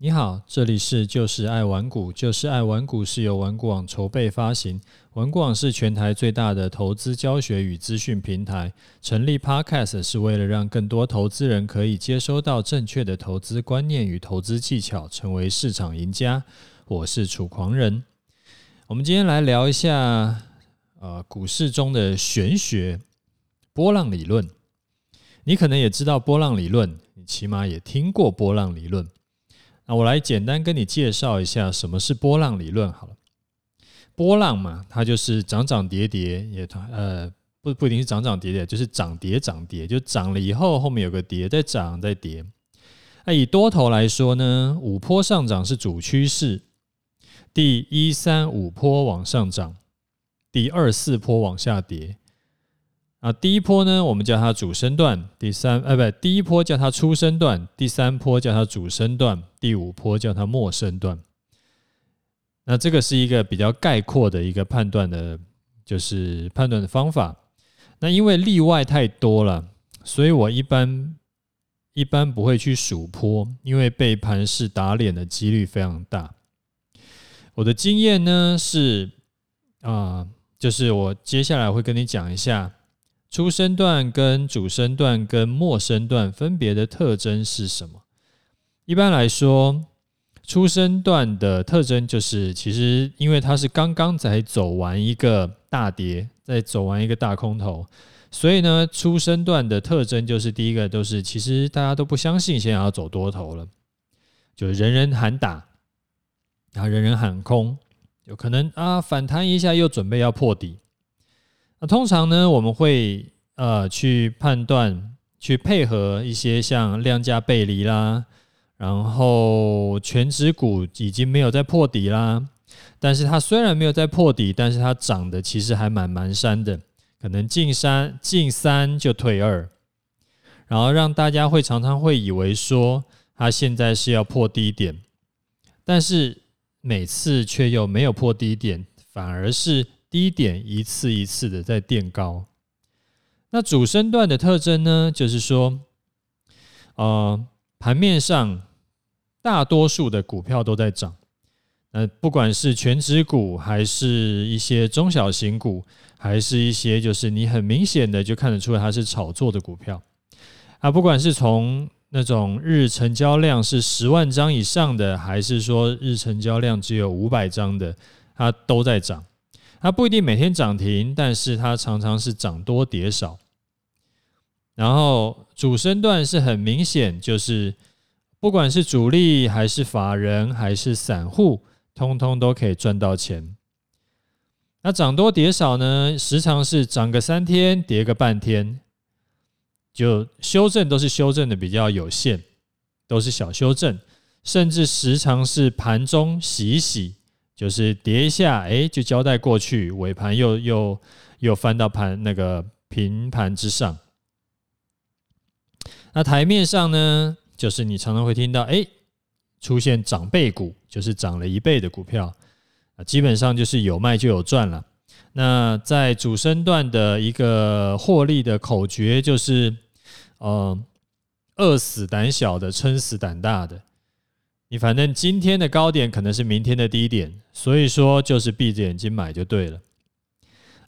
你好，这里是就是爱玩股，就是爱玩股是由玩股网筹备发行。玩股网是全台最大的投资教学与资讯平台。成立 Podcast 是为了让更多投资人可以接收到正确的投资观念与投资技巧，成为市场赢家。我是楚狂人。我们今天来聊一下，呃，股市中的玄学波浪理论。你可能也知道波浪理论，你起码也听过波浪理论。那我来简单跟你介绍一下什么是波浪理论好了。波浪嘛，它就是涨涨跌跌，也呃不不一定是涨涨跌跌，就是涨跌涨跌，就涨了以后后面有个跌，再涨再跌。那以多头来说呢，五波上涨是主趋势，第一三五波往上涨，第二四波往下跌。啊，第一波呢，我们叫它主升段；第三，呃，不，第一波叫它初升段；第三波叫它主升段；第五波叫它末升段。那这个是一个比较概括的一个判断的，就是判断的方法。那因为例外太多了，所以我一般一般不会去数坡，因为被盘势打脸的几率非常大。我的经验呢是，啊，就是我接下来会跟你讲一下。初升段跟主升段跟末升段分别的特征是什么？一般来说，初升段的特征就是，其实因为它是刚刚才走完一个大跌，再走完一个大空头，所以呢，初升段的特征就是第一个都是，其实大家都不相信现在要走多头了，就是人人喊打，然后人人喊空，有可能啊反弹一下又准备要破底。那通常呢，我们会呃去判断，去配合一些像量价背离啦，然后全指股已经没有在破底啦，但是它虽然没有在破底，但是它涨的其实还蛮蛮山的，可能进三进三就退二，然后让大家会常常会以为说它现在是要破低点，但是每次却又没有破低点，反而是。低点一次一次的在垫高，那主升段的特征呢，就是说，呃，盘面上大多数的股票都在涨，呃，不管是全值股，还是一些中小型股，还是一些就是你很明显的就看得出来它是炒作的股票，啊，不管是从那种日成交量是十万张以上的，还是说日成交量只有五百张的，它都在涨。它不一定每天涨停，但是它常常是涨多跌少。然后主升段是很明显，就是不管是主力还是法人还是散户，通通都可以赚到钱。那涨多跌少呢？时常是涨个三天，跌个半天，就修正都是修正的比较有限，都是小修正，甚至时常是盘中洗一洗。就是跌一下，哎，就交代过去，尾盘又又又翻到盘那个平盘之上。那台面上呢，就是你常常会听到，哎，出现涨倍股，就是涨了一倍的股票，啊，基本上就是有卖就有赚了。那在主升段的一个获利的口诀就是，呃，饿死胆小的，撑死胆大的。你反正今天的高点可能是明天的低点，所以说就是闭着眼睛买就对了。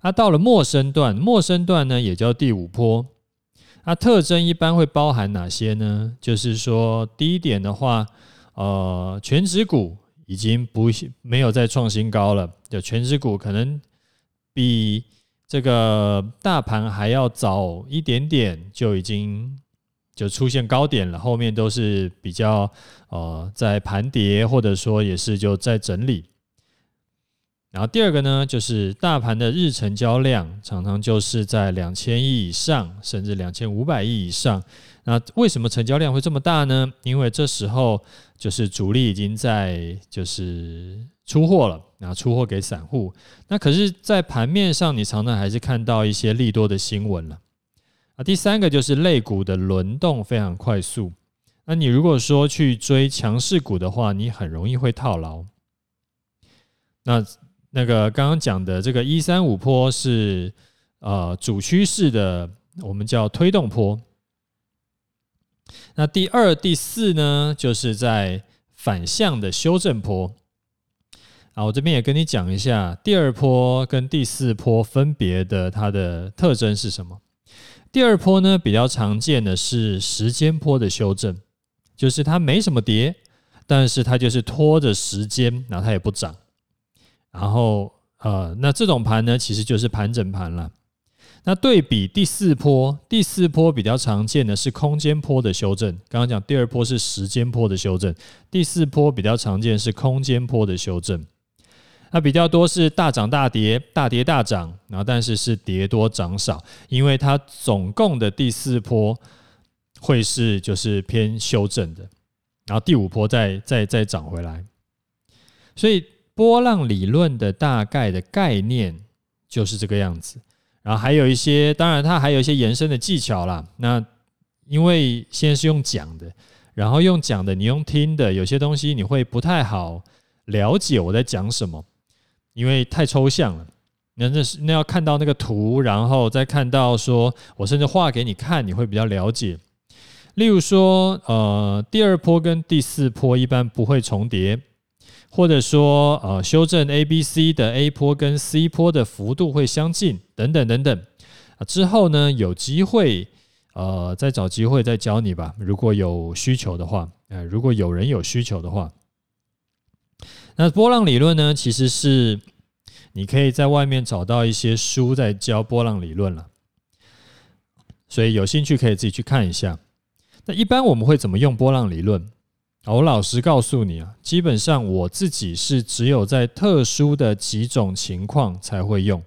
啊，到了陌生段，陌生段呢也叫第五波，啊，特征一般会包含哪些呢？就是说低点的话，呃，权值股已经不没有再创新高了，就权值股可能比这个大盘还要早一点点就已经。就出现高点了，后面都是比较呃在盘跌，或者说也是就在整理。然后第二个呢，就是大盘的日成交量常常就是在两千亿以上，甚至两千五百亿以上。那为什么成交量会这么大呢？因为这时候就是主力已经在就是出货了，然后出货给散户。那可是，在盘面上，你常常还是看到一些利多的新闻了。第三个就是类股的轮动非常快速。那你如果说去追强势股的话，你很容易会套牢。那那个刚刚讲的这个一三五坡是呃主趋势的，我们叫推动坡。那第二、第四呢，就是在反向的修正坡。啊，我这边也跟你讲一下，第二坡跟第四坡分别的它的特征是什么？第二波呢，比较常见的是时间波的修正，就是它没什么跌，但是它就是拖着时间，然后它也不涨。然后呃，那这种盘呢，其实就是盘整盘了。那对比第四波，第四波比较常见的是空间波的修正。刚刚讲第二波是时间波的修正，第四波比较常见是空间波的修正。那比较多是大涨大跌，大跌大涨，然后但是是跌多涨少，因为它总共的第四波会是就是偏修正的，然后第五波再再再涨回来，所以波浪理论的大概的概念就是这个样子，然后还有一些，当然它还有一些延伸的技巧啦。那因为现在是用讲的，然后用讲的，你用听的，有些东西你会不太好了解我在讲什么。因为太抽象了，那那是那要看到那个图，然后再看到说，我甚至画给你看，你会比较了解。例如说，呃，第二波跟第四波一般不会重叠，或者说，呃，修正 A、B、C 的 A 波跟 C 波的幅度会相近，等等等等。啊，之后呢，有机会，呃，再找机会再教你吧。如果有需求的话，呃，如果有人有需求的话。那波浪理论呢，其实是你可以在外面找到一些书在教波浪理论了，所以有兴趣可以自己去看一下。那一般我们会怎么用波浪理论？我老实告诉你啊，基本上我自己是只有在特殊的几种情况才会用，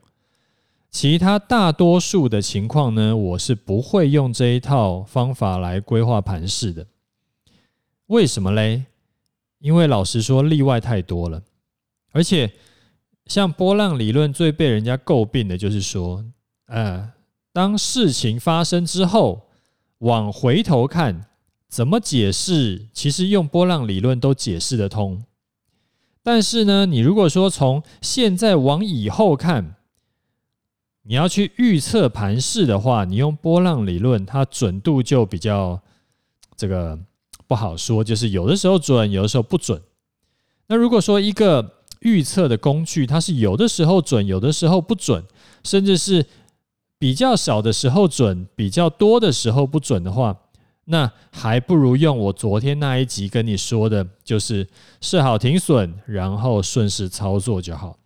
其他大多数的情况呢，我是不会用这一套方法来规划盘势的。为什么嘞？因为老实说，例外太多了，而且像波浪理论最被人家诟病的就是说，呃，当事情发生之后，往回头看怎么解释，其实用波浪理论都解释得通。但是呢，你如果说从现在往以后看，你要去预测盘势的话，你用波浪理论，它准度就比较这个。不好说，就是有的时候准，有的时候不准。那如果说一个预测的工具，它是有的时候准，有的时候不准，甚至是比较少的时候准，比较多的时候不准的话，那还不如用我昨天那一集跟你说的，就是设好停损，然后顺势操作就好。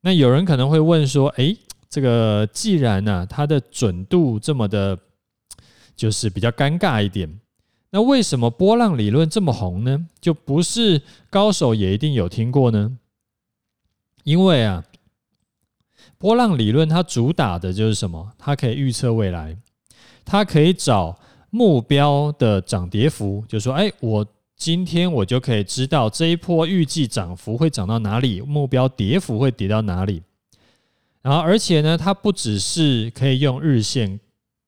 那有人可能会问说：“诶，这个既然呢，它的准度这么的，就是比较尴尬一点。”那为什么波浪理论这么红呢？就不是高手也一定有听过呢？因为啊，波浪理论它主打的就是什么？它可以预测未来，它可以找目标的涨跌幅，就说，哎，我今天我就可以知道这一波预计涨幅会涨到哪里，目标跌幅会跌到哪里。然后，而且呢，它不只是可以用日线。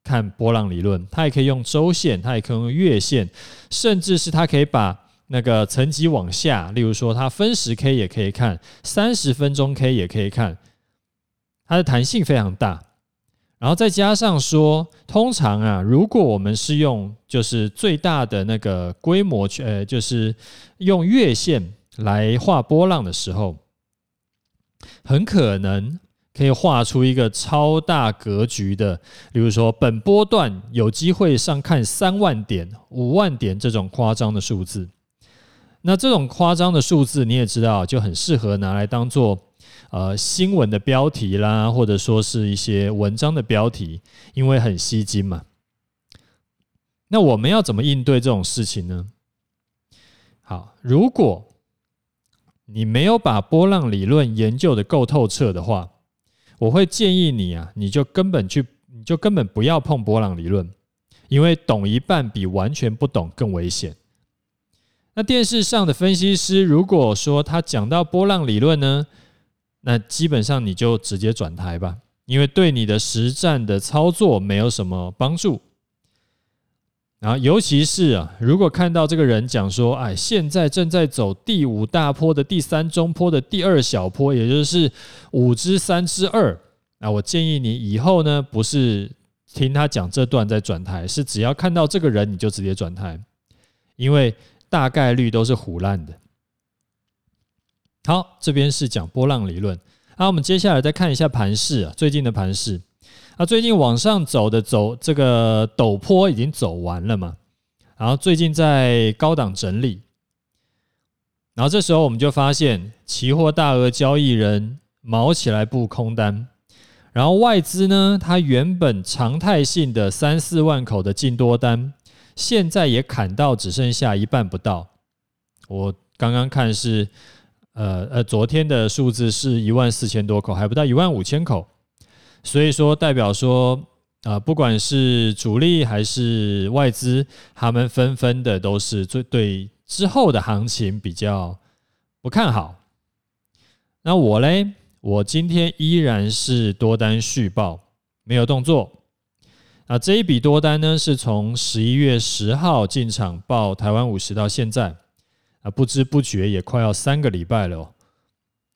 看波浪理论，它也可以用周线，它也可以用月线，甚至是它可以把那个层级往下，例如说它分时 K 也可以看，三十分钟 K 也可以看，它的弹性非常大。然后再加上说，通常啊，如果我们是用就是最大的那个规模去，呃，就是用月线来画波浪的时候，很可能。可以画出一个超大格局的，比如说本波段有机会上看三万点、五万点这种夸张的数字。那这种夸张的数字你也知道，就很适合拿来当做呃新闻的标题啦，或者说是一些文章的标题，因为很吸睛嘛。那我们要怎么应对这种事情呢？好，如果你没有把波浪理论研究的够透彻的话，我会建议你啊，你就根本去，你就根本不要碰波浪理论，因为懂一半比完全不懂更危险。那电视上的分析师如果说他讲到波浪理论呢，那基本上你就直接转台吧，因为对你的实战的操作没有什么帮助。然后，尤其是啊，如果看到这个人讲说，哎，现在正在走第五大坡的第三中坡的第二小坡，也就是五之三之二，那我建议你以后呢，不是听他讲这段再转台，是只要看到这个人你就直接转台，因为大概率都是胡烂的。好，这边是讲波浪理论。那我们接下来再看一下盘势啊，最近的盘势啊，最近往上走的走这个陡坡已经走完了嘛，然后最近在高档整理，然后这时候我们就发现期货大额交易人毛起来布空单。然后外资呢，它原本常态性的三四万口的净多单，现在也砍到只剩下一半不到。我刚刚看是，呃呃，昨天的数字是一万四千多口，还不到一万五千口。所以说代表说，啊、呃，不管是主力还是外资，他们纷纷的都是最对之后的行情比较不看好。那我嘞？我今天依然是多单续报，没有动作。啊，这一笔多单呢，是从十一月十号进场报台湾五十到现在，啊，不知不觉也快要三个礼拜了。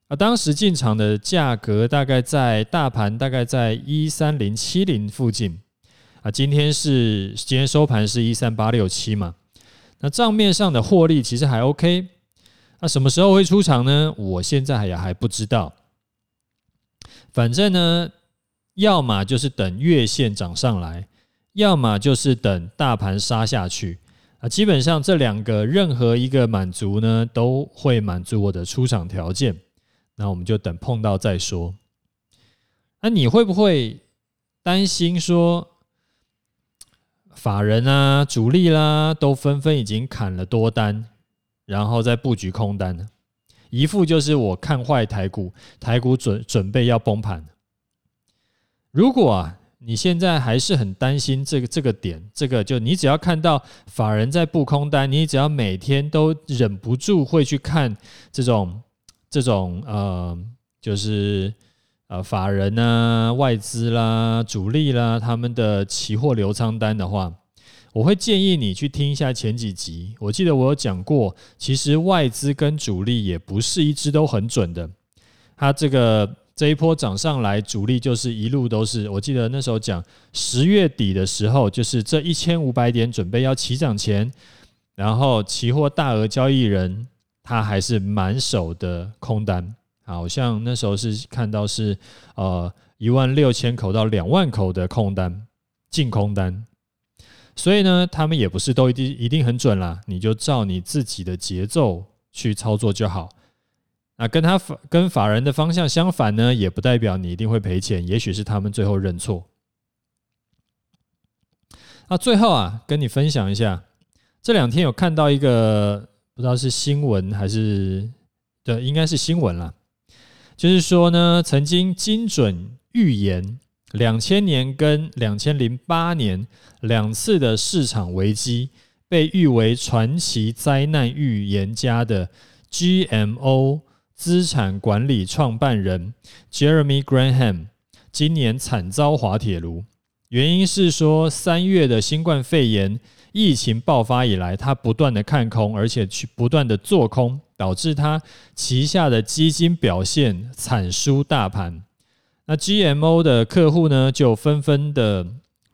啊，当时进场的价格大概在大盘大概在一三零七零附近，啊，今天是今天收盘是一三八六七嘛。那账面上的获利其实还 OK。那什么时候会出场呢？我现在也还不知道。反正呢，要么就是等月线涨上来，要么就是等大盘杀下去啊。基本上这两个任何一个满足呢，都会满足我的出场条件。那我们就等碰到再说。那你会不会担心说，法人啊、主力啦，都纷纷已经砍了多单，然后再布局空单呢？一副就是我看坏台股，台股准准备要崩盘。如果啊，你现在还是很担心这个这个点，这个就你只要看到法人在布空单，你只要每天都忍不住会去看这种这种呃，就是呃法人啊、外资啦、主力啦他们的期货流仓单的话。我会建议你去听一下前几集，我记得我有讲过，其实外资跟主力也不是一支都很准的。它这个这一波涨上来，主力就是一路都是。我记得那时候讲十月底的时候，就是这一千五百点准备要起涨前，然后期货大额交易人他还是满手的空单，好像那时候是看到是呃一万六千口到两万口的空单，净空单。所以呢，他们也不是都一定一定很准啦，你就照你自己的节奏去操作就好。那跟他跟法人的方向相反呢，也不代表你一定会赔钱，也许是他们最后认错。那最后啊，跟你分享一下，这两天有看到一个不知道是新闻还是对，应该是新闻啦，就是说呢，曾经精准预言。两千年跟两千零八年两次的市场危机，被誉为传奇灾难预言家的 GMO 资产管理创办人 Jeremy Granham，今年惨遭滑铁卢。原因是说，三月的新冠肺炎疫情爆发以来，他不断的看空，而且去不断的做空，导致他旗下的基金表现惨输大盘。那 GMO 的客户呢，就纷纷的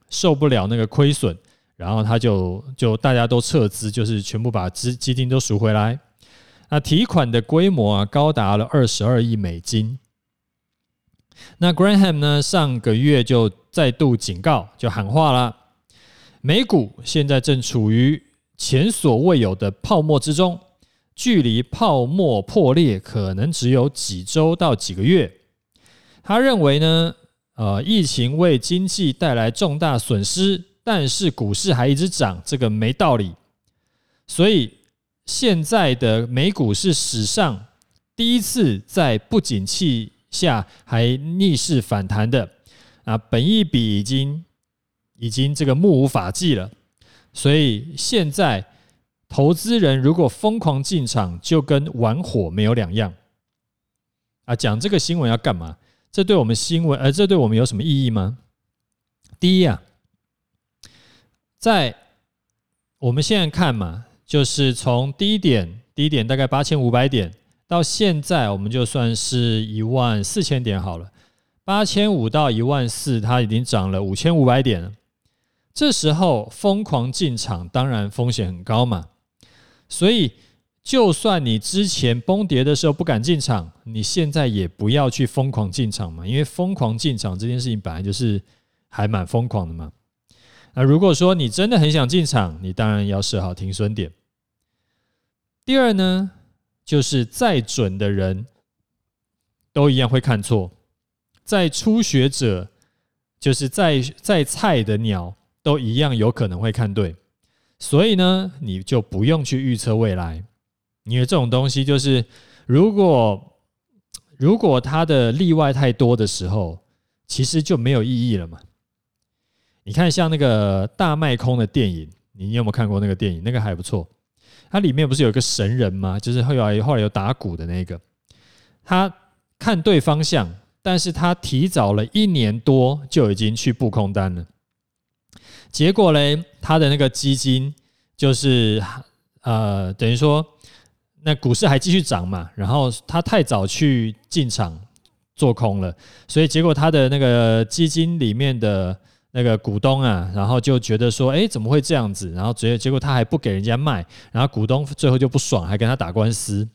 受不了那个亏损，然后他就就大家都撤资，就是全部把资基金都赎回来。那提款的规模啊，高达了二十二亿美金。那 Graham 呢，上个月就再度警告，就喊话了：美股现在正处于前所未有的泡沫之中，距离泡沫破裂可能只有几周到几个月。他认为呢，呃，疫情为经济带来重大损失，但是股市还一直涨，这个没道理。所以现在的美股是史上第一次在不景气下还逆势反弹的啊，本一笔已经已经这个目无法纪了。所以现在投资人如果疯狂进场，就跟玩火没有两样。啊，讲这个新闻要干嘛？这对我们新闻，呃，这对我们有什么意义吗？第一啊，在我们现在看嘛，就是从低点，低点大概八千五百点，到现在我们就算是一万四千点好了，八千五到一万四，它已经涨了五千五百点了。这时候疯狂进场，当然风险很高嘛。所以，就算你之前崩跌的时候不敢进场，你现在也不要去疯狂进场嘛，因为疯狂进场这件事情本来就是还蛮疯狂的嘛。那如果说你真的很想进场，你当然要设好停损点。第二呢，就是再准的人都一样会看错，在初学者，就是再再菜的鸟都一样有可能会看对。所以呢，你就不用去预测未来。因为这种东西就是，如果如果它的例外太多的时候，其实就没有意义了嘛。你看，像那个大卖空的电影，你有没有看过那个电影？那个还不错。它里面不是有一个神人吗？就是后来后来有打鼓的那个，他看对方向，但是他提早了一年多就已经去布空单了。结果嘞，他的那个基金就是呃，等于说。那股市还继续涨嘛，然后他太早去进场做空了，所以结果他的那个基金里面的那个股东啊，然后就觉得说，哎，怎么会这样子？然后结结果他还不给人家卖，然后股东最后就不爽，还跟他打官司。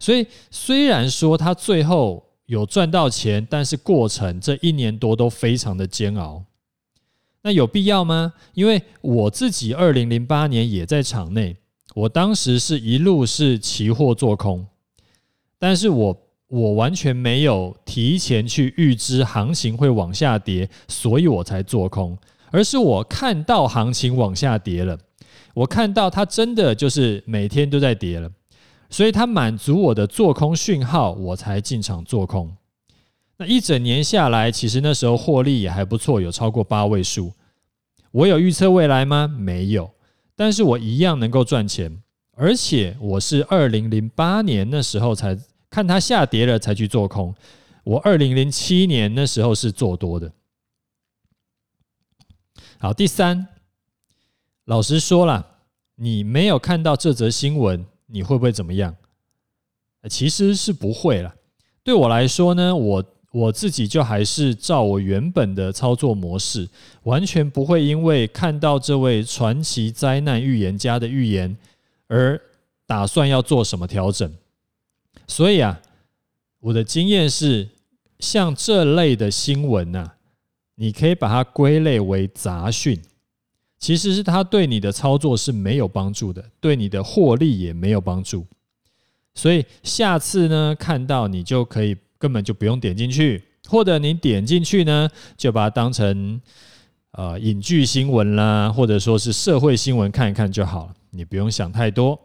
所以虽然说他最后有赚到钱，但是过程这一年多都非常的煎熬。那有必要吗？因为我自己二零零八年也在场内。我当时是一路是期货做空，但是我我完全没有提前去预知行情会往下跌，所以我才做空，而是我看到行情往下跌了，我看到它真的就是每天都在跌了，所以它满足我的做空讯号，我才进场做空。那一整年下来，其实那时候获利也还不错，有超过八位数。我有预测未来吗？没有。但是我一样能够赚钱，而且我是二零零八年那时候才看它下跌了才去做空，我二零零七年那时候是做多的。好，第三，老实说了，你没有看到这则新闻，你会不会怎么样？其实是不会了。对我来说呢，我。我自己就还是照我原本的操作模式，完全不会因为看到这位传奇灾难预言家的预言而打算要做什么调整。所以啊，我的经验是，像这类的新闻呐，你可以把它归类为杂讯，其实是它对你的操作是没有帮助的，对你的获利也没有帮助。所以下次呢，看到你就可以。根本就不用点进去，或者你点进去呢，就把它当成呃影剧新闻啦，或者说是社会新闻看一看就好了，你不用想太多。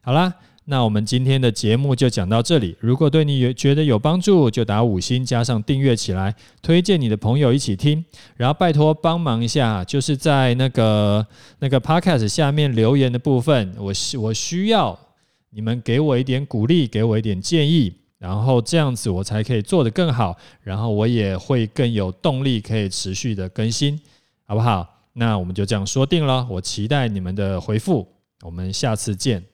好啦，那我们今天的节目就讲到这里。如果对你有觉得有帮助，就打五星加上订阅起来，推荐你的朋友一起听，然后拜托帮忙一下，就是在那个那个 Podcast 下面留言的部分，我我需要你们给我一点鼓励，给我一点建议。然后这样子我才可以做得更好，然后我也会更有动力，可以持续的更新，好不好？那我们就这样说定了，我期待你们的回复，我们下次见。